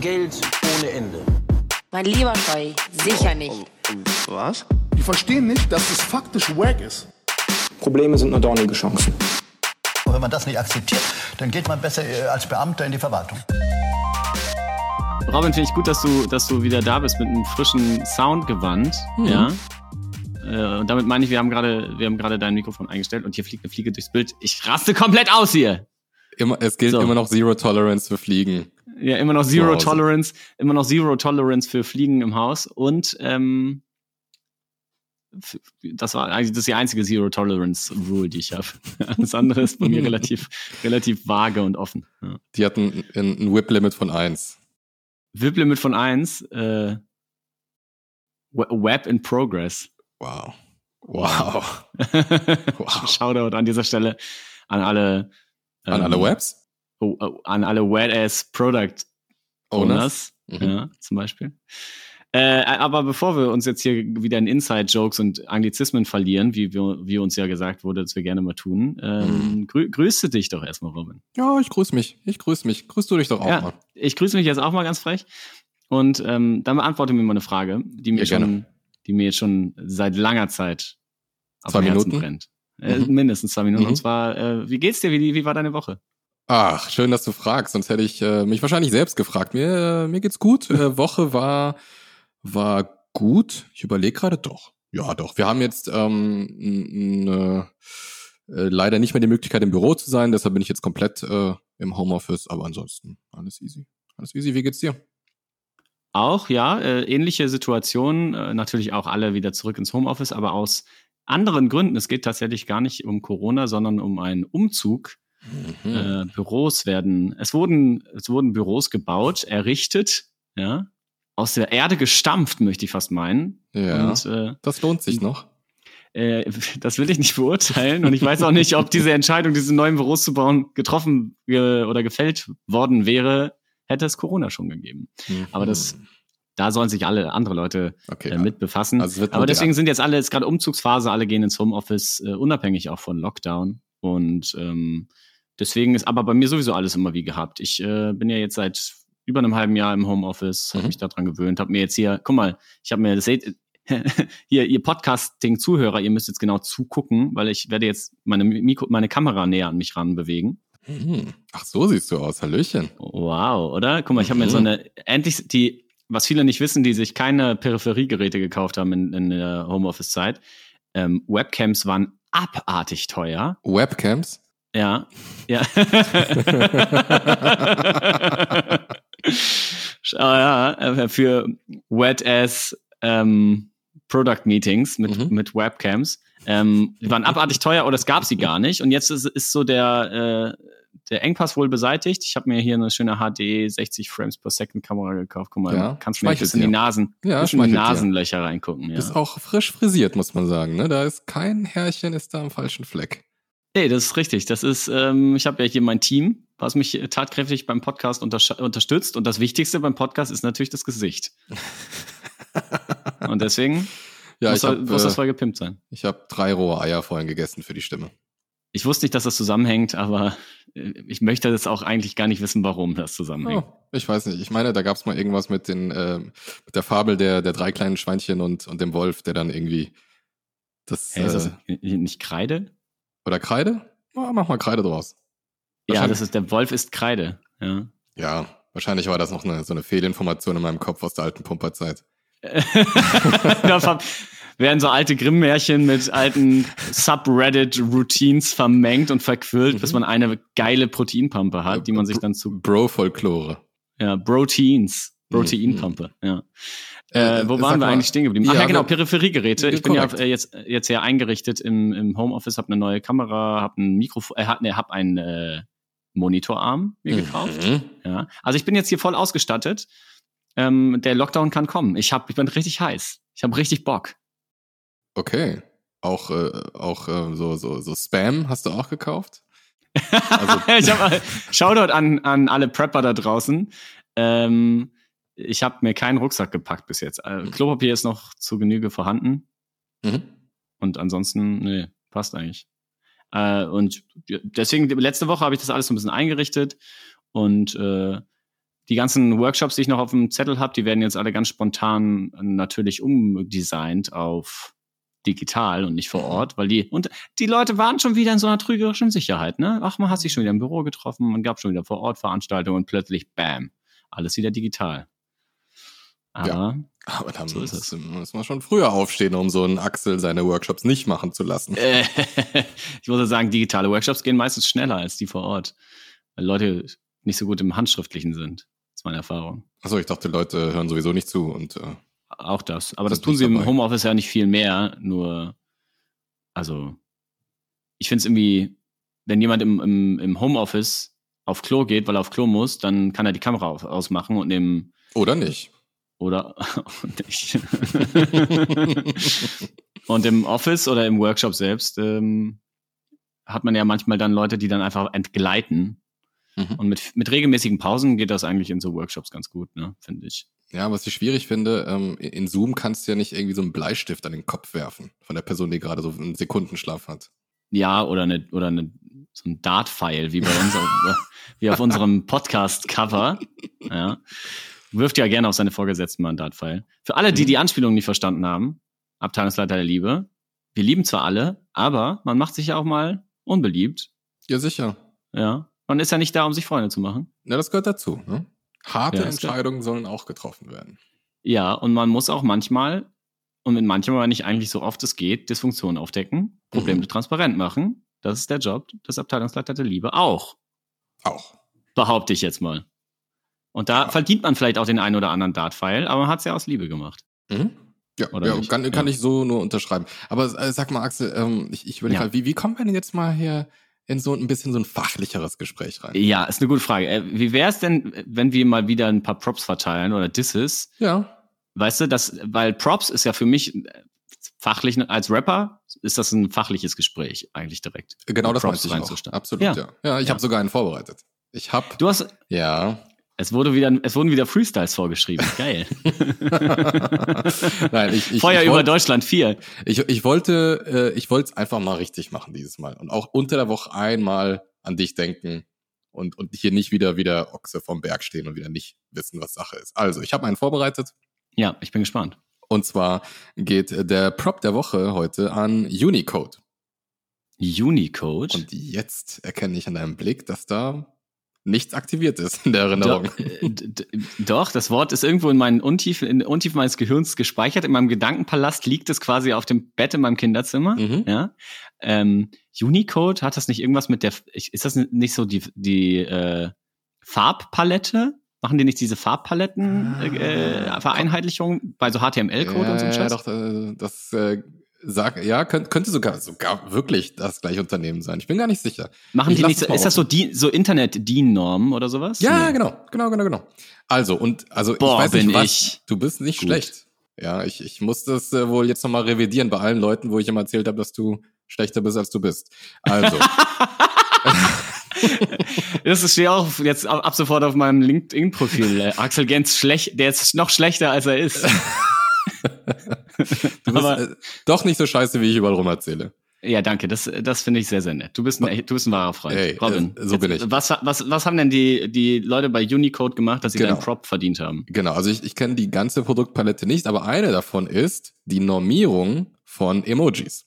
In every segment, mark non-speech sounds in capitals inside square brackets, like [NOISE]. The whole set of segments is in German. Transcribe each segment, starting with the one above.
Geld ohne Ende. Mein lieber Scheu, sicher nicht. Was? Die verstehen nicht, dass es faktisch wack ist. Probleme sind nur dornige Chancen. Und wenn man das nicht akzeptiert, dann geht man besser äh, als Beamter in die Verwaltung. Robin, finde ich gut, dass du, dass du wieder da bist mit einem frischen Soundgewand. Ja. Äh, Und damit meine ich, wir haben gerade, wir haben gerade dein Mikrofon eingestellt und hier fliegt eine Fliege durchs Bild. Ich raste komplett aus hier. Immer, es gilt So. immer noch Zero Tolerance für Fliegen. Ja, immer noch Zero. Tolerance, immer noch Zero Tolerance für Fliegen im Haus und ähm, das war eigentlich das ist die einzige Zero Tolerance Rule, die ich habe. [LAUGHS] Alles andere ist bei mir [LAUGHS] relativ relativ vage und offen. Ja. Die hatten ein, ein Whip-Limit von eins. VIP-Limit von eins, äh, We- Web in Progress. Wow. Wow. [LAUGHS] Wow. Shoutout an dieser Stelle an alle An ähm, alle Webs? Oh, oh, an alle Wet-Ass Product Owners, Mhm. ja, zum Beispiel. Äh, aber bevor wir uns jetzt hier wieder in Inside-Jokes und Anglizismen verlieren, wie, wir, wie uns ja gesagt wurde, dass wir gerne mal tun, ähm, Mhm. grü grüße dich doch erstmal, Robin. Ja, ich grüße mich. Ich grüße mich. Grüßt du dich doch auch ja, mal. ich grüße mich jetzt auch mal ganz frech. Und ähm, dann beantworte mir mal eine Frage, die mir, Ja, schon, gerne. die mir jetzt schon seit langer Zeit auf Zwei dem Herzen Minuten? brennt. Äh, Mhm. Mindestens zwei Minuten. Mhm. Und zwar, äh, wie geht's dir? Wie, wie war deine Woche? Ach, schön, dass du fragst. Sonst hätte ich äh, mich wahrscheinlich selbst gefragt. Mir, äh, mir geht's gut. Äh, Woche war, war gut. Ich überlege gerade doch. Ja, doch. Wir haben jetzt ähm, n- äh, leider nicht mehr die Möglichkeit, im Büro zu sein. Deshalb bin ich jetzt komplett äh, im Homeoffice. Aber ansonsten alles easy. Alles easy. Wie geht's dir? Auch, ja, äh, ähnliche Situationen, äh, natürlich auch alle wieder zurück ins Homeoffice, aber aus anderen Gründen. Es geht tatsächlich gar nicht um Corona, sondern um einen Umzug. Mhm. Äh, Büros werden, es wurden, es wurden Büros gebaut, errichtet, ja, aus der Erde gestampft, möchte ich fast meinen. ja, Und äh, das lohnt sich noch. äh, das will ich nicht beurteilen und ich weiß auch nicht, ob diese Entscheidung, diese neuen Büros zu bauen, getroffen äh, oder gefällt worden wäre, hätte es Corona schon gegeben. Aber das- Mhm. Da sollen sich alle andere Leute okay, äh, mit befassen. Also Aber deswegen sind jetzt alle, jetzt gerade Umzugsphase, alle gehen ins Homeoffice, äh, unabhängig auch von Lockdown. Und ähm, deswegen ist aber bei mir sowieso alles immer wie gehabt. Ich äh, bin ja jetzt seit über einem halben Jahr im Homeoffice, habe Mhm. mich daran gewöhnt, habe mir jetzt hier, guck mal, ich habe mir, das seht, [LAUGHS] hier, ihr Podcasting-Zuhörer, ihr müsst jetzt genau zugucken, weil ich werde jetzt meine Mikro, meine Kamera näher an mich ran bewegen. Mhm. Ach, so siehst du aus. Hallöchen. Wow, oder? Guck mal, ich habe mir Mhm. so eine, endlich die, was viele nicht wissen, die sich keine Peripheriegeräte gekauft haben in, in der Homeoffice-Zeit. Ähm, Webcams waren abartig teuer. Webcams? Ja, ja. [LAUGHS] Schau, ja, äh, für Wet-Ass ähm, Product Meetings mit, Mhm. mit Webcams. Ähm, die waren [LAUGHS] abartig teuer oder es gab sie gar nicht. Und jetzt ist, ist so der, äh, der Engpass wohl beseitigt. Ich habe mir hier eine schöne HD 60 Frames per Second Kamera gekauft. Guck mal, Ja, kannst mir bis in die. Nasen, Ja, in die schmeichelt dir. Nasenlöcher reingucken. Ja. Ist auch frisch frisiert, muss man sagen. Ne? Da ist kein Härchen, ist da am falschen Fleck. Nee, das ist richtig. Das ist, ähm, ich habe ja hier mein Team, was mich tatkräftig beim Podcast unterstützt. Und das Wichtigste beim Podcast ist natürlich das Gesicht. [LAUGHS] Und deswegen Ja, muss, habe muss das äh, voll gepimpt sein. ich hab drei rohe Eier vorhin gegessen für die Stimme. Ich wusste nicht, dass das zusammenhängt, aber äh, ich möchte das auch eigentlich gar nicht wissen, warum das zusammenhängt. Oh, ich weiß nicht. Ich meine, da gab's mal irgendwas mit den ähm, mit der Fabel der der drei kleinen Schweinchen und und dem Wolf, der dann irgendwie das Hä, ist das äh, nicht Kreide? Oder Kreide? Ja, mach mal Kreide draus. Ja, das ist der Wolf ist Kreide. Ja. Ja, wahrscheinlich war das noch eine, so eine Fehlinformation in meinem Kopf aus der alten Pumperzeit. [LAUGHS] werden so alte Grimm-Märchen mit alten Subreddit-Routines vermengt und verquillt, Mhm. bis man eine geile Proteinpumpe hat, die man sich dann zu Bro-Folklore. Ja, Proteins. Proteinpumpe, ja. Äh, Äh, wo waren wir mal. eigentlich stehen geblieben? Ach ja, Ja, genau, Peripheriegeräte. Ich bin ja Korrekt. äh, jetzt, jetzt hier eingerichtet im, im Homeoffice, habe eine neue Kamera, habe ein Mikrofon, äh, hab, ne, hab einen äh, Monitorarm mir gekauft. Mhm. Ja. Also ich bin jetzt hier voll ausgestattet. Ähm, der Lockdown kann kommen. Ich, hab, ich bin richtig heiß. Ich habe richtig Bock. Okay. Auch, äh, auch äh, so, so, so Spam hast du auch gekauft? Also- [LAUGHS] ich hab, Shoutout an, an alle Prepper da draußen. Ähm, ich habe mir keinen Rucksack gepackt bis jetzt. Äh, Klopapier ist noch zu Genüge vorhanden. Mhm. Und ansonsten, nee, passt eigentlich. Äh, und deswegen, letzte Woche habe ich das alles so ein bisschen eingerichtet und äh, die ganzen Workshops, die ich noch auf dem Zettel habe, die werden jetzt alle ganz spontan natürlich umdesignt auf digital und nicht vor Mhm. Ort, weil die und die Leute waren schon wieder in so einer trügerischen Sicherheit, ne? Ach, man hat sich schon wieder im Büro getroffen, man gab schon wieder vor Ort Veranstaltungen und plötzlich bam, alles wieder digital. Aber Aber dann So muss, muss man schon früher aufstehen, um so einen Axel seine Workshops nicht machen zu lassen. äh, [LAUGHS] ich muss sagen, digitale Workshops gehen meistens schneller als die vor Ort, weil Leute nicht so gut im Handschriftlichen sind. Das ist meine Erfahrung. Achso, ich dachte, Leute hören sowieso nicht zu und äh, Auch das. Aber das tun sie im dabei. Homeoffice ja nicht viel mehr. Nur, also, ich finde es irgendwie, wenn jemand im, im, im Homeoffice auf Klo geht, weil er auf Klo muss, dann kann er die Kamera auf, ausmachen und im, oder nicht. Oder [LAUGHS] nicht. und im Office oder im Workshop selbst ähm, hat man ja manchmal dann Leute, die dann einfach entgleiten. Mhm. Und mit, mit regelmäßigen Pausen geht das eigentlich in so Workshops ganz gut, ne, finde ich. Ja, was ich schwierig finde, ähm, in Zoom kannst du ja nicht irgendwie so einen Bleistift an den Kopf werfen von der Person, die gerade so einen Sekundenschlaf hat. Ja, oder eine, oder eine, so ein Dart-File, wie bei uns, auf, [LAUGHS] wie auf unserem Podcast-Cover. Ja. Wirft ja gerne auf seine Vorgesetzten mal ein Dart-File. Für alle, die Mhm. die Anspielung nicht verstanden haben, Abteilungsleiter der Liebe, wir lieben zwar alle, aber man macht sich ja auch mal unbeliebt. Ja, sicher. Ja. Man ist ja nicht da, um sich Freunde zu machen. Ja, das gehört dazu. Ne? Harte Ja. Entscheidungen sollen auch getroffen werden. Ja, und man muss auch manchmal, und mit manchem, aber nicht eigentlich so oft es geht, Dysfunktionen aufdecken, Probleme Mhm. transparent machen. Das ist der Job des Abteilungsleiters der Liebe auch. Auch. behaupte ich jetzt mal. Und da Ja. verdient man vielleicht auch den einen oder anderen Dart-File, aber man hat es ja aus Liebe gemacht. Mhm. Ja, Oder ja kann, kann Ja. ich so nur unterschreiben. Aber äh, sag mal, Axel, ähm, ich, ich überlege Ja. mal, wie, wie kommen wir denn jetzt mal hier in so ein bisschen so ein fachlicheres Gespräch rein? Ja, ist eine gute Frage. Äh, Wie wäre es denn, wenn wir mal wieder ein paar Props verteilen oder Disses? Ja. Weißt du, das, weil Props ist ja für mich äh, fachlich, als Rapper ist das ein fachliches Gespräch eigentlich direkt. Genau das Props auch. reinzustellen. Absolut, Ja. ja. Ja, ich Ja. habe sogar einen vorbereitet. Ich habe, Du hast, ja. Es wurde wieder, es wurden wieder Freestyles vorgeschrieben. Geil. [LAUGHS] Nein, ich, ich, Feuer ich, über wollte, Deutschland 4. ich, ich wollte, äh, ich wollte es einfach mal richtig machen dieses Mal und auch unter der Woche einmal an dich denken und und hier nicht wieder wieder Ochse vom Berg stehen und wieder nicht wissen, was Sache ist. Also, ich habe einen vorbereitet Ja, ich bin gespannt. und zwar geht der Prop der Woche heute an Unicode. Unicode. Und jetzt erkenne ich an deinem Blick, dass da nichts aktiviert ist in der Erinnerung. Do, äh, d- d- doch, das Wort ist irgendwo in meinen Untiefen, in den Untiefen meines Gehirns gespeichert. In meinem Gedankenpalast liegt es quasi auf dem Bett in meinem Kinderzimmer. Mhm. Ja. Ähm, Unicode hat das nicht irgendwas mit der, ist das nicht so die, die äh, Farbpalette? Machen die nicht diese Farbpaletten äh, äh, Vereinheitlichung bei so HTML-Code und so ja, Scheiß? doch, äh, das äh, sag, ja, könnte, könnte sogar sogar wirklich das gleiche Unternehmen sein. Ich bin gar nicht sicher. Machen ich die nicht so, ist das so, die, so Internet-DIN-Normen oder sowas? Ja, Nee. genau, genau, genau, genau. Also und also Boah, ich weiß nicht bin was. ich Du bist nicht gut. schlecht. Ja, ich ich muss das äh, wohl jetzt nochmal revidieren bei allen Leuten, wo ich immer erzählt habe, dass du schlechter bist als du bist. Also [LAUGHS] Das steht auch jetzt ab ab sofort auf meinem LinkedIn-Profil. Äh, Axel Gens schlecht, der ist noch schlechter als er ist. [LAUGHS] du bist Aber- äh, doch nicht so scheiße, wie ich überall rum erzähle. Ja, danke. Das, das finde ich sehr, sehr nett. Du bist ein, echt- du bist ein wahrer Freund. Ey, Robin, äh, so bin ich. Was, was, was haben denn die, die Leute bei Unicode gemacht, dass sie Genau. deinen Prop verdient haben? Genau, also ich, ich kenne die ganze Produktpalette nicht, aber eine davon ist die Normierung von Emojis.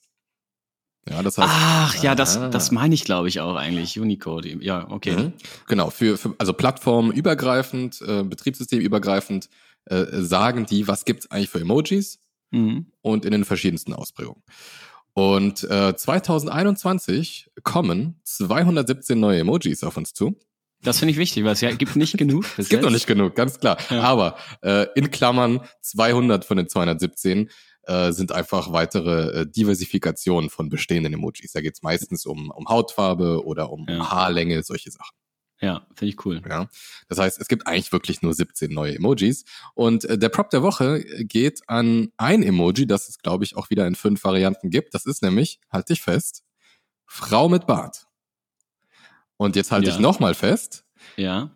Ja, das heißt, Ach, ja, das, Ah. das meine ich, glaube ich, auch eigentlich. Unicode. Ja, okay. Mhm. Genau, für, für also plattformübergreifend, äh, betriebssystemübergreifend äh, sagen die, was gibt's eigentlich für Emojis Mhm. und in den verschiedensten Ausprägungen. Und äh, 2021 kommen 217 neue Emojis auf uns zu. Das finde ich wichtig, weil es ja gibt nicht [LAUGHS] genug. Es gibt noch nicht genug, ganz klar. Ja. Aber äh, in Klammern 200 von den 217 äh, sind einfach weitere äh, Diversifikationen von bestehenden Emojis. Da geht's meistens um, um Hautfarbe oder um, Ja. um Haarlänge, solche Sachen. Ja, finde ich cool. Ja. Das heißt, es gibt eigentlich wirklich nur 17 neue Emojis. Und äh, der Prop der Woche geht an ein Emoji, das es, glaube ich, auch wieder in fünf Varianten gibt. Das ist nämlich, halt dich fest, Frau mit Bart. Und jetzt halte Ja. ich nochmal fest, Ja.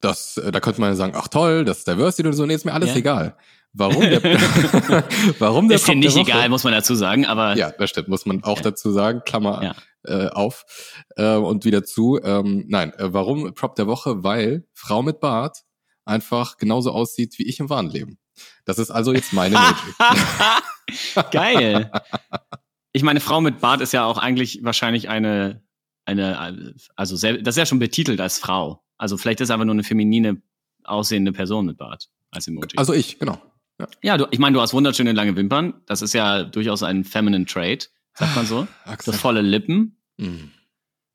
das, äh, da könnte man sagen, ach toll, das ist Diversity und so, nee, ist mir alles Ja. egal. Warum der, [LAUGHS] [LAUGHS] warum der Ist dir nicht der Woche, egal, muss man dazu sagen, aber Ja, das stimmt, muss man auch Ja. dazu sagen, Klammer Ja. Äh, auf äh, und wieder zu. Ähm, nein, äh, warum Prop der Woche? Weil Frau mit Bart einfach genauso aussieht wie ich im wahren Leben. Das ist also jetzt meine [LAUGHS] Emoji. Geil. [LAUGHS] Ich meine, Frau mit Bart ist ja auch eigentlich wahrscheinlich eine, eine, also sehr, das ist ja schon betitelt als Frau. Also vielleicht ist es einfach nur eine feminine aussehende Person mit Bart als Emoji. Also ich, genau. Ja, ja du, ich meine, du hast wunderschöne lange Wimpern. Das ist ja durchaus ein feminine Trait, sagt man so. Axel. So volle Lippen, Mhm.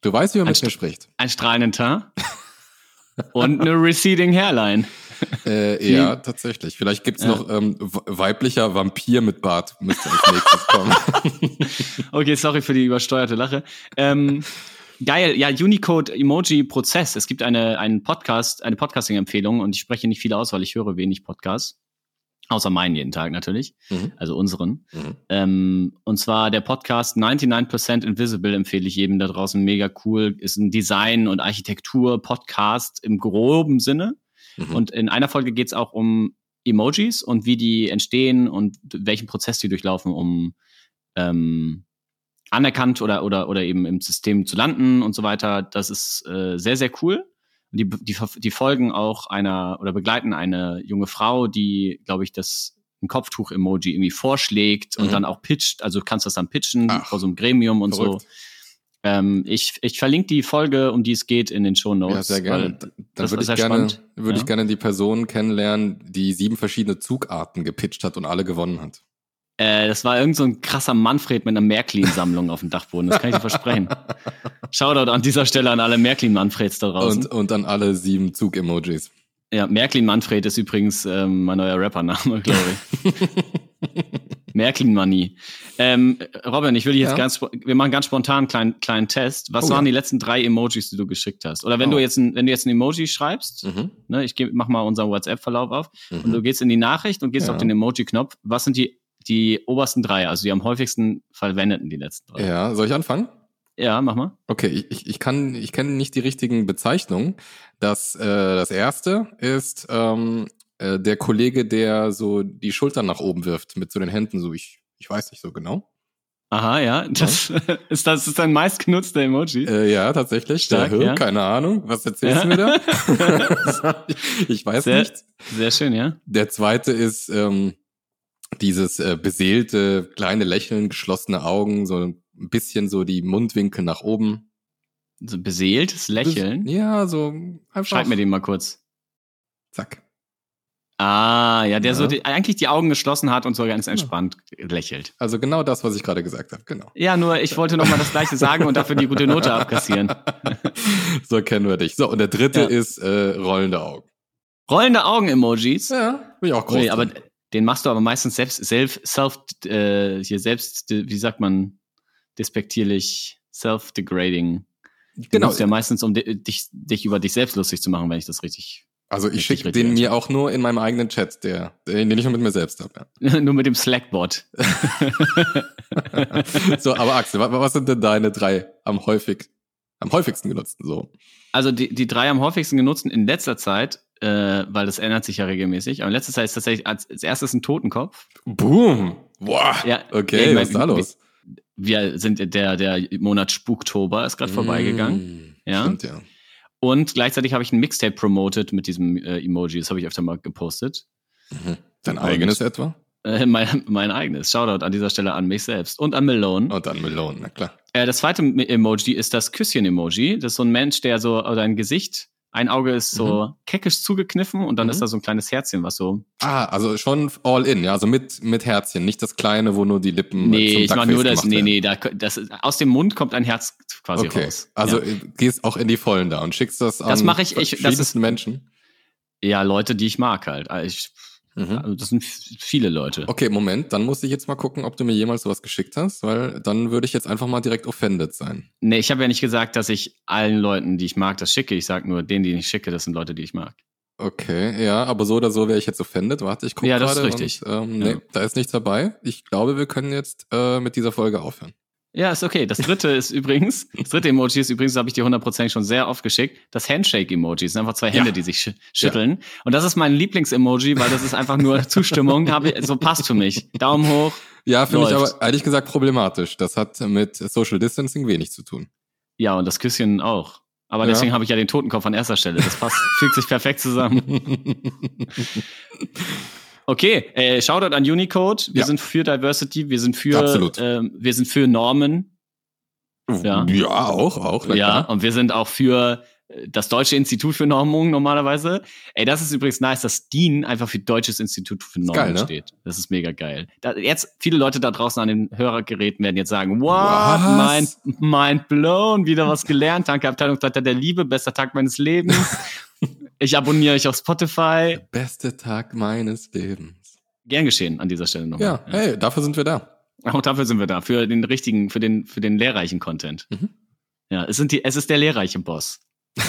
Du weißt, wie man Ein mit mir spricht. ein strahlenden Teint [LAUGHS] und eine receding Hairline. Äh, ja, tatsächlich. Vielleicht gibt's Ja. noch ähm, weiblicher Vampir mit Bart, müsste als nächstes kommen. [LAUGHS] Okay, sorry für die übersteuerte Lache. Ähm, geil, ja, Unicode Emoji Prozess. Es gibt eine, einen Podcast, eine Podcasting-Empfehlung und ich spreche nicht viel aus, weil ich höre wenig Podcasts. Außer meinen jeden Tag natürlich, Mhm. also unseren. Mhm. Ähm, und zwar der Podcast 99% Invisible empfehle ich jedem da draußen. Mega cool. Ist ein Design- und Architektur-Podcast im groben Sinne. Mhm. Und in einer Folge geht es auch um Emojis und wie die entstehen und welchen Prozess die durchlaufen, um ähm, anerkannt oder, oder, oder eben im System zu landen und so weiter. Das ist äh, sehr, sehr cool. Und die, die, die folgen auch einer oder begleiten eine junge Frau, die, glaube ich, das ein Kopftuch-Emoji irgendwie vorschlägt und Mhm. dann auch pitcht. Also du kannst das dann pitchen Ach, vor so einem Gremium und verrückt. so. Ähm, ich, ich verlinke die Folge, um die es geht, in den Show Notes. Ja, sehr gerne. Dann das würde ich gerne, würde ich Ja. gerne die Person kennenlernen, die sieben verschiedene Zugarten gepitcht hat und alle gewonnen hat. Äh, das war irgend so ein krasser Manfred mit einer Märklin-Sammlung auf dem Dachboden. Das kann ich dir versprechen. [LAUGHS] Shoutout an dieser Stelle an alle Märklin-Manfreds da draußen. Und, und dann alle sieben Zug-Emojis. ja, Märklin-Manfred ist übrigens ähm, mein neuer Rappername, glaube ich. [LAUGHS] Märklin-Manie. Ähm, Robin, ich will dich jetzt Ja? ganz, wir machen ganz spontan einen kleinen, kleinen Test. Was Oh, waren ja. die letzten drei Emojis, die du geschickt hast? Oder wenn Oh. du jetzt ein, wenn du jetzt ein Emoji schreibst, Mhm. ne, ich geh, mach mal unseren WhatsApp-Verlauf auf, und Mhm. du gehst in die Nachricht und gehst Ja. auf den Emoji-Knopf. Was sind die, die obersten drei, also die am häufigsten verwendeten, die letzten drei? Ja, soll ich anfangen? Ja, mach mal. Okay, ich, ich, kann, ich kenne nicht die richtigen Bezeichnungen. Das, äh, das erste ist ähm, äh, der Kollege, der so die Schultern nach oben wirft mit so den Händen. So, ich, ich weiß nicht so genau. Aha, ja. Das [LAUGHS] ist das ist dein meistgenutzter Emoji. Äh, ja, tatsächlich. Stark, der, Hö, ja. Keine Ahnung. Was erzählst Ja. du mir da? [LAUGHS] [LAUGHS] ich weiß Sehr- nicht. Sehr schön, ja. Der zweite ist ähm, dieses äh, beseelte, kleine Lächeln, geschlossene Augen, so ein bisschen so die Mundwinkel nach oben. So beseeltes Lächeln. Ja, so einfach. Schreib mir den mal kurz. Zack. Ah, ja, der Ja. so die, eigentlich die Augen geschlossen hat und so ganz entspannt lächelt. Also genau das, was ich gerade gesagt habe, genau. Ja, nur ich wollte noch mal das gleiche sagen und dafür die gute Note abkassieren. [LAUGHS] so kennen wir dich. So, und der dritte Ja. ist äh, rollende Augen. Rollende Augen-Emojis. Ja, bin ich auch groß. Nee, aber. Den machst du aber meistens selbst, self, self, äh, hier selbst, wie sagt man, despektierlich, self-degrading. Genau. nutzt ja meistens, um di- dich, dich über dich selbst lustig zu machen, wenn ich das richtig, Also ich schicke den mir auch nur in meinem eigenen Chat, der, den ich nur mit mir selbst habe. [LAUGHS] nur mit dem Slack-Bot. [LAUGHS] So, aber Axel, wa- was sind denn deine drei am häufig, am häufigsten genutzten so? Also die, die drei am häufigsten genutzten in letzter Zeit, äh, weil das ändert sich ja regelmäßig, aber in letzter Zeit ist tatsächlich als, als erstes ein Totenkopf. Boom! Boah! Ja, Okay, ja, was ist da los? Wir sind der, der Monat Spuktober ist gerade vorbeigegangen. Mm, Ja. Stimmt, ja. Und gleichzeitig habe ich ein Mixtape promoted mit diesem äh, Emoji. Das habe ich öfter mal gepostet. Mhm. Dein Und- eigenes etwa? Äh, mein, mein eigenes. Shoutout an dieser Stelle an mich selbst und an Malone. Und dann Melone, na klar. Äh, das zweite Emoji ist das Küsschen-Emoji. Das ist so ein Mensch, der so, oder ein Gesicht, ein Auge ist so keckisch zugekniffen und dann Mhm. ist da so ein kleines Herzchen, was so. Ah, also schon all in, ja, also mit, mit Herzchen, nicht das kleine, wo nur die Lippen Nee, zum ich mach Duckface nur das. Nee, nee, da, das, aus dem Mund kommt ein Herz quasi Okay, raus. also ja. äh, gehst auch in die Vollen da und schickst das an Das mache ich- ich- das ist- Menschen. ja, Leute, die ich mag halt. Also Ich, Mhm. also das sind viele Leute. Okay, Moment, dann muss ich jetzt mal gucken, ob du mir jemals sowas geschickt hast, weil dann würde ich jetzt einfach mal direkt offended sein. Nee, ich habe ja nicht gesagt, dass ich allen Leuten, die ich mag, das schicke. Ich sage nur, denen, die ich schicke, das sind Leute, die ich mag. Okay, ja, aber so oder so wäre ich jetzt offended. Warte, ich gucke Ja, das ist gerade. richtig. Und, ähm, nee, Ja. da ist nichts dabei. Ich glaube, wir können jetzt äh, mit dieser Folge aufhören. Ja, ist okay. Das dritte ist übrigens, das dritte Emoji ist übrigens, habe ich dir hundertprozentig schon sehr oft geschickt, das Handshake-Emoji. Das sind einfach zwei Hände, Ja. die sich sch schütteln. Und das ist mein Lieblings-Emoji, weil das ist einfach nur Zustimmung. Habe ich, so passt für mich. Daumen hoch. Ja, finde ich Läuft. aber ehrlich gesagt problematisch. Das hat mit Social Distancing wenig zu tun. Ja, und das Küsschen auch. Aber Ja. deswegen habe ich ja den Totenkopf an erster Stelle. Das passt, fügt sich perfekt zusammen. [LAUGHS] Okay, äh, Shoutout an Unicode. Wir Ja. sind für Diversity, wir sind für, Absolut. ähm, wir sind für Normen. Ja. ja, auch, auch. Ja, klar. und wir sind auch für äh, das Deutsche Institut für Normung normalerweise. Ey, das ist übrigens nice, dass DIN einfach für Deutsches Institut für Normung geil, ne? steht. Das ist mega geil. Da, jetzt, viele Leute da draußen an den Hörergeräten werden jetzt sagen, what? Mind, mind blown, wieder was gelernt. Danke, Abteilungsleiter der Liebe, bester Tag meines Lebens. [LAUGHS] ich abonniere euch auf Spotify. Beste Tag meines Lebens. Gern geschehen an dieser Stelle nochmal. Ja, hey, dafür sind wir da. Auch dafür sind wir da, für den richtigen, für den, für den lehrreichen Content. Mhm. Ja, es sind die, es ist der lehrreiche Boss. [LAUGHS]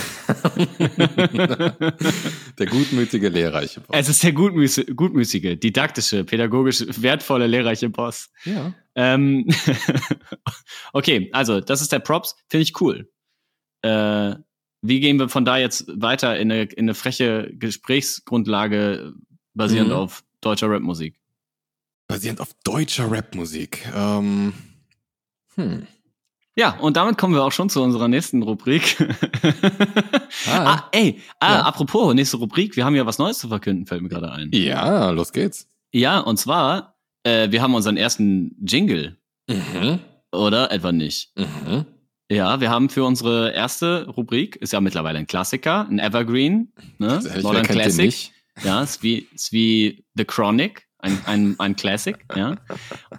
Der gutmütige, lehrreiche Boss. Es ist der gutmüßige, gutmüßige, didaktische, pädagogisch wertvolle, lehrreiche Boss. ja. Ähm, [LAUGHS] okay, also das ist der Props, finde ich cool. Äh, wie gehen wir von da jetzt weiter in eine, in eine freche Gesprächsgrundlage basierend Mhm. auf deutscher Rapmusik? Basierend auf deutscher Rapmusik. Ähm, hm. Ja, und damit kommen wir auch schon zu unserer nächsten Rubrik. [LAUGHS] Ah. ah, ey, ah, Ja. apropos, nächste Rubrik, wir haben ja was Neues zu verkünden, fällt mir gerade ein. Ja, los geht's. Ja, und zwar, äh, wir haben unseren ersten Jingle, Mhm. oder etwa nicht? Mhm. Ja, wir haben für unsere erste Rubrik, ist ja mittlerweile ein Klassiker, ein Evergreen, ne? Ehrlich, Modern Classic. Ja, ist wie, ist wie The Chronic, ein, ein, ein Classic, ja.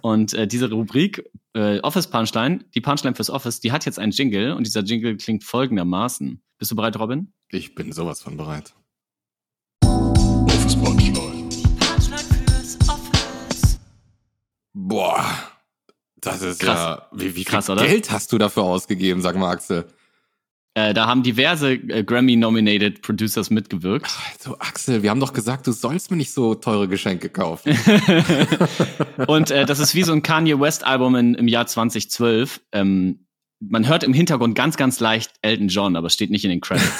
Und äh, diese Rubrik, äh, Office Punchline, die Punchline fürs Office, die hat jetzt einen Jingle und dieser Jingle klingt folgendermaßen. Bist du bereit, Robin? Ich bin sowas von bereit. Boah, das ist Krass. ja. Wie, wie viel Krass, oder? Geld hast du dafür ausgegeben, sag mal, Axel? Äh, da haben diverse äh, Grammy-nominated Producers mitgewirkt. Also, Axel, wir haben doch gesagt, du sollst mir nicht so teure Geschenke kaufen. [LAUGHS] Und äh, das ist wie so ein Kanye West-Album im Jahr 2012. Ähm, man hört im Hintergrund ganz, ganz leicht Elton John, aber es steht nicht in den Credits.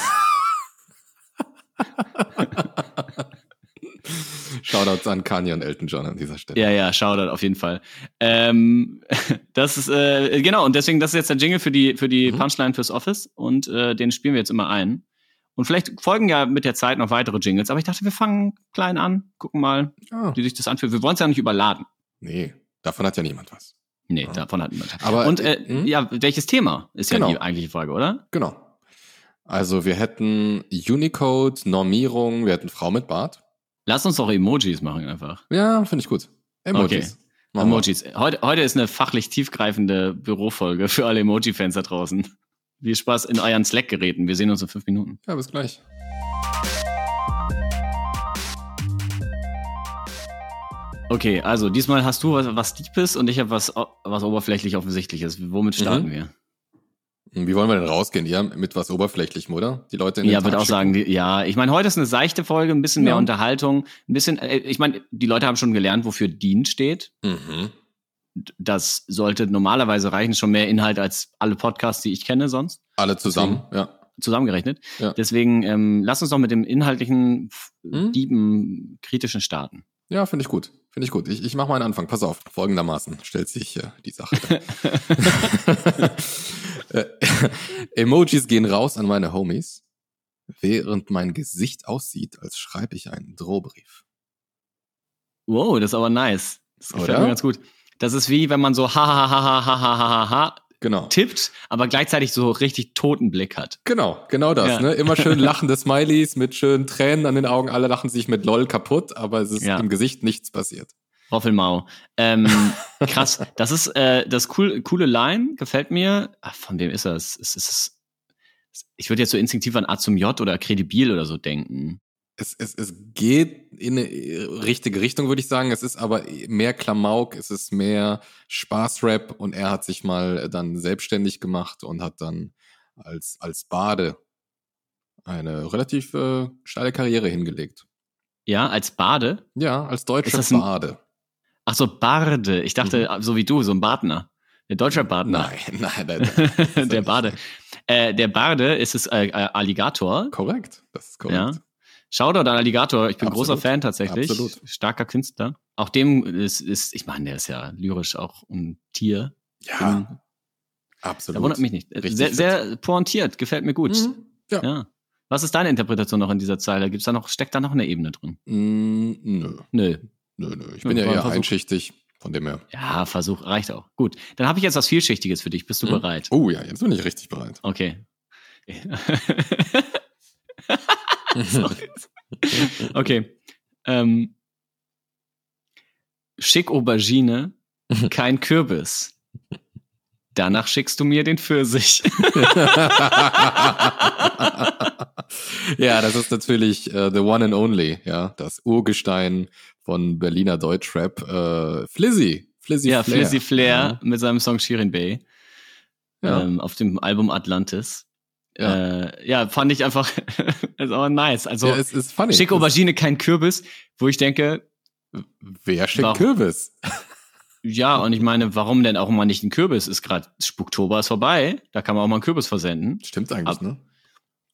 [LAUGHS] Shoutouts an Kanye und Elton John an dieser Stelle. Ja, ja, Shoutout auf jeden Fall. Ähm, [LAUGHS] das ist, äh, genau, und deswegen, das ist jetzt der Jingle für die, für die Mhm. Punchline fürs Office und äh, den spielen wir jetzt immer ein. Und vielleicht folgen ja mit der Zeit noch weitere Jingles, aber ich dachte, wir fangen klein an, gucken mal, Ah, wie sich das anfühlt. Wir wollen es ja nicht überladen. nee, davon hat ja niemand was. Nee, Ja. davon hat niemand. Aber, und äh, hm? ja, welches Thema ist ja Genau. die eigentliche Frage, oder? Genau. Also wir hätten Unicode, Normierung, wir hätten Frau mit Bart. Lass uns doch Emojis machen einfach. Ja, finde ich gut. Emojis. Okay. Machen wir. Emojis. Heute, heute ist eine fachlich tiefgreifende Bürofolge für alle Emoji-Fans da draußen. Viel Spaß in euren Slack-Geräten. Wir sehen uns in fünf Minuten. Ja, bis gleich. Okay, also diesmal hast du was, was Deepes und ich habe was, was oberflächlich Offensichtliches. Womit starten Mhm. wir? Wie wollen wir denn rausgehen? Ja, mit was Oberflächlichem, oder? Die Leute in den Ja, würde auch sagen, die, ja, ich meine, heute ist eine seichte Folge, ein bisschen mehr Ja. Unterhaltung, ein bisschen, äh, ich meine, die Leute haben schon gelernt, wofür Dean steht. Mhm. Das sollte normalerweise reichen, schon mehr Inhalt als alle Podcasts, die ich kenne sonst. Alle zusammen, ja. zusammengerechnet. Ja. Deswegen ähm, lass uns doch mit dem inhaltlichen, Hm? dieben, kritischen starten. Ja, finde ich gut. Finde ich gut. Ich, ich mache mal einen Anfang. Pass auf. Folgendermaßen stellt sich äh, die Sache. [LAUGHS] Äh, [LAUGHS] Emojis gehen raus an meine Homies, während mein Gesicht aussieht, als schreibe ich einen Drohbrief. Wow, das ist aber nice. Das gefällt Oder? mir ganz gut. Das ist wie, wenn man so ha ha ha ha ha ha ha ha Genau. tippt, aber gleichzeitig so richtig toten Blick hat. Genau, genau das. Ja. Ne? Immer [LAUGHS] schön lachende Smileys mit schönen Tränen an den Augen. Alle lachen sich mit LOL kaputt, aber es ist Ja. im Gesicht nichts passiert. Roffelmau. Ähm, [LAUGHS] krass. Das ist äh, das cool, coole Line, gefällt mir. Ach, von wem ist das? Es ist, ich würde jetzt so instinktiv an A zum J oder Kredibil oder so denken. Es, es, es geht in eine richtige Richtung, würde ich sagen. Es ist aber mehr Klamauk, es ist mehr Spaßrap und er hat sich mal dann selbstständig gemacht und hat dann als, als Bade eine relativ äh, steile Karriere hingelegt. Ja, als Bade. Ja, als deutscher ein- Bade. Ach so, Barde. Ich dachte, so wie du, so ein Badner. Der deutsche Badner. [LAUGHS] Nein, nein, nein. nein. [LAUGHS] Der Bade. Äh, der Barde ist es äh, äh, Alligator. Korrekt, das ist korrekt. Ja. Shoutout an Alligator. Ich bin Absolut. großer Fan tatsächlich. Absolut. Starker Künstler. Auch dem ist, ist, ich meine, der ist ja lyrisch auch ein Tier. Ja, Absolut. Da wundert mich nicht. Richtig Sehr, fit. sehr pointiert, gefällt mir gut. Mhm. Ja. ja. Was ist deine Interpretation noch in dieser Zeile? Gibt's da noch, steckt da noch eine Ebene drin? Mm, nö, Nö. nö, nö. Ich Ja, bin ja ein eher Versuch. einschichtig, von dem her. Ja, Versuch, reicht auch. Gut. Dann habe ich jetzt was Vielschichtiges für dich. Bist du Mhm. bereit? Oh ja, jetzt bin ich richtig bereit. Okay. [LAUGHS] [LAUGHS] [LAUGHS] Okay. Ähm, schick Aubergine, [LAUGHS] kein Kürbis. Danach schickst du mir den Pfirsich. [LAUGHS] ja, das ist natürlich äh, the one and only, ja, das Urgestein von Berliner Deutschrap, äh, Flizzy. Flizzy ja, Flair. Flizzy Flair mit seinem Song Shirin Bay Ja. ähm, auf dem Album Atlantis. Ja. Äh, ja, fand ich einfach [LAUGHS] ist aber nice. Also ja, es ist funny. schick Aubergine, kein Kürbis, wo ich denke, Wer schickt Warum? Kürbis? ja, und ich meine, warum denn auch mal nicht ein Kürbis? Ist gerade Spuktober ist vorbei, da kann man auch mal einen Kürbis versenden. Stimmt eigentlich, Ab- ne?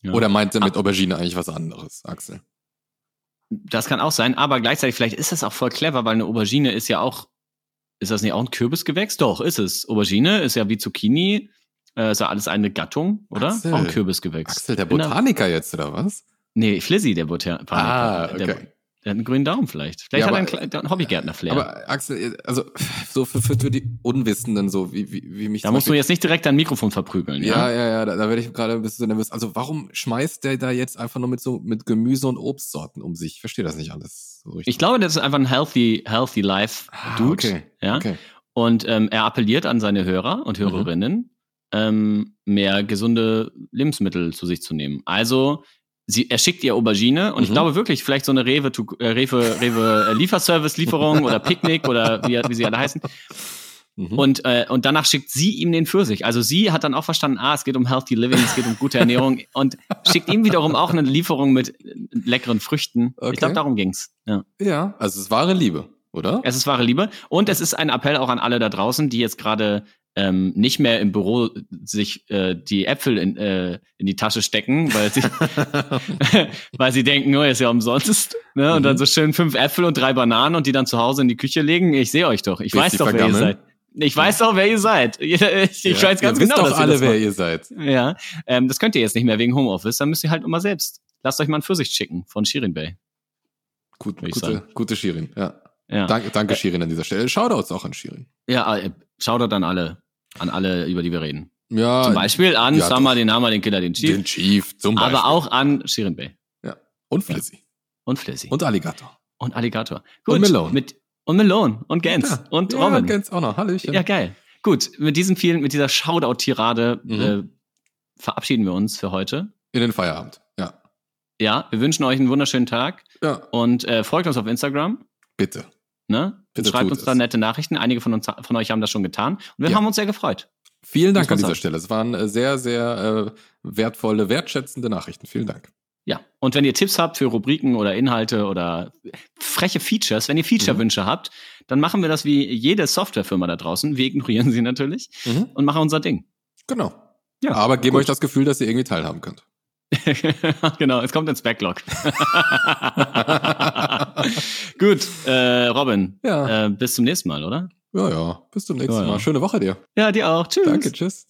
Ja. Oder meint er mit Aubergine eigentlich was anderes, Axel? Das kann auch sein, aber gleichzeitig vielleicht ist das auch voll clever, weil eine Aubergine ist ja auch, ist das nicht auch ein Kürbisgewächs? Doch, ist es. Aubergine ist ja wie Zucchini, äh, ist ja alles eine Gattung, oder? Axel. Auch ein Kürbisgewächs. Axel, der da- Botaniker jetzt, oder was? Nee, Flizzy, der Botaniker. Ah, der, okay. der hat einen grünen Daumen vielleicht. Vielleicht Ja, hat er aber- einen, einen Hobbygärtner-Flair. Aber Axel, also so für, für die Unwissenden, so wie, wie, wie mich Da musst du Beispiel- jetzt nicht direkt dein Mikrofon verprügeln, Ja, ja? ja, ja, da, da werde ich gerade ein bisschen nervös. Also warum schmeißt der da jetzt einfach nur mit so mit Gemüse und Obstsorten um sich? Ich verstehe das nicht alles so richtig. Ich glaube, das ist einfach ein healthy, healthy life Ah, Dude. okay, Ja? okay. Und ähm, er appelliert an seine Hörer und Hörerinnen, ähm, mehr gesunde Lebensmittel zu sich zu nehmen. Also sie, er schickt ihr Aubergine und ich Mhm. glaube wirklich, vielleicht so eine Rewe, äh, Rewe, Rewe äh, Lieferservice-Lieferung oder Picknick oder wie, wie sie alle heißen. Mhm. Und, äh, und danach schickt sie ihm den Pfirsich. Also sie hat dann auch verstanden, ah, es geht um Healthy Living, es geht um gute Ernährung und schickt ihm wiederum auch eine Lieferung mit äh, leckeren Früchten. Okay. Ich glaube, darum ging's. Ja. ja, also es ist wahre Liebe, oder? Es ist wahre Liebe. Und es ist ein Appell auch an alle da draußen, die jetzt gerade ähm, nicht mehr im Büro sich äh, die Äpfel in, äh, in die Tasche stecken, weil sie, [LAUGHS] [LAUGHS] weil sie denken, oh, ist ja umsonst. Ne? Und Mhm. dann so schön fünf Äpfel und drei Bananen und die dann zu Hause in die Küche legen. Ich sehe euch doch. Ich Bis weiß doch, wer ihr seid. Ich weiß doch, wer ihr seid. Ich, [LAUGHS] ich Ja, weiß ganz ihr wisst genau, doch dass ihr alle, das wer ihr seid. Ja, ähm, das könnt ihr jetzt nicht mehr wegen Homeoffice. Dann müsst ihr halt immer selbst. Lasst euch mal einen Pfirsich schicken von Shirin Bay. Gut, gute, sagen. gute Shirin, ja. Ja. Danke, danke Shirin an dieser Stelle. Shoutouts auch an Shirin. Ja, äh, Shoutout an alle, an alle, über die wir reden. Ja, Zum Beispiel an ja, Sama, doch. den Hammer, den Killer, den Chief. den Chief zum Beispiel. aber auch an Shirin Bay Ja. Und Flizzy. und Flizzy und, Und Alligator. Alligator. Und Malone. Mit, und Malone und Gans Ja. und ja, Robin. Und Gens auch noch. Hallöchen. Ja, geil. Gut, mit diesem vielen, mit dieser Shoutout-Tirade Mhm. äh, verabschieden wir uns für heute. In den Feierabend. Ja. Ja, wir wünschen euch einen wunderschönen Tag Ja, und äh, folgt uns auf Instagram. bitte. Ne? Bitte Schreibt uns da es. nette Nachrichten. Einige von, uns, von euch haben das schon getan. Und wir Ja. haben uns sehr gefreut. Vielen Dank an dieser sagen. Stelle. Es waren äh, sehr, sehr äh, wertvolle, wertschätzende Nachrichten. Vielen Dank. Ja, und wenn ihr Tipps habt für Rubriken oder Inhalte oder freche Features, wenn ihr Feature-Wünsche habt, dann machen wir das wie jede Softwarefirma da draußen. Wir ignorieren [LAUGHS] sie natürlich Mhm. und machen unser Ding. Genau. Ja, Aber geben gut. euch das Gefühl, dass ihr irgendwie teilhaben könnt. [LAUGHS] genau, es kommt ins Backlog. [LAUGHS] Gut, äh, Robin, Ja. äh, bis zum nächsten Mal, oder? Ja, ja. Bis zum nächsten Ja, ja. Mal. Schöne Woche dir. Ja, dir auch. Tschüss. Danke, tschüss.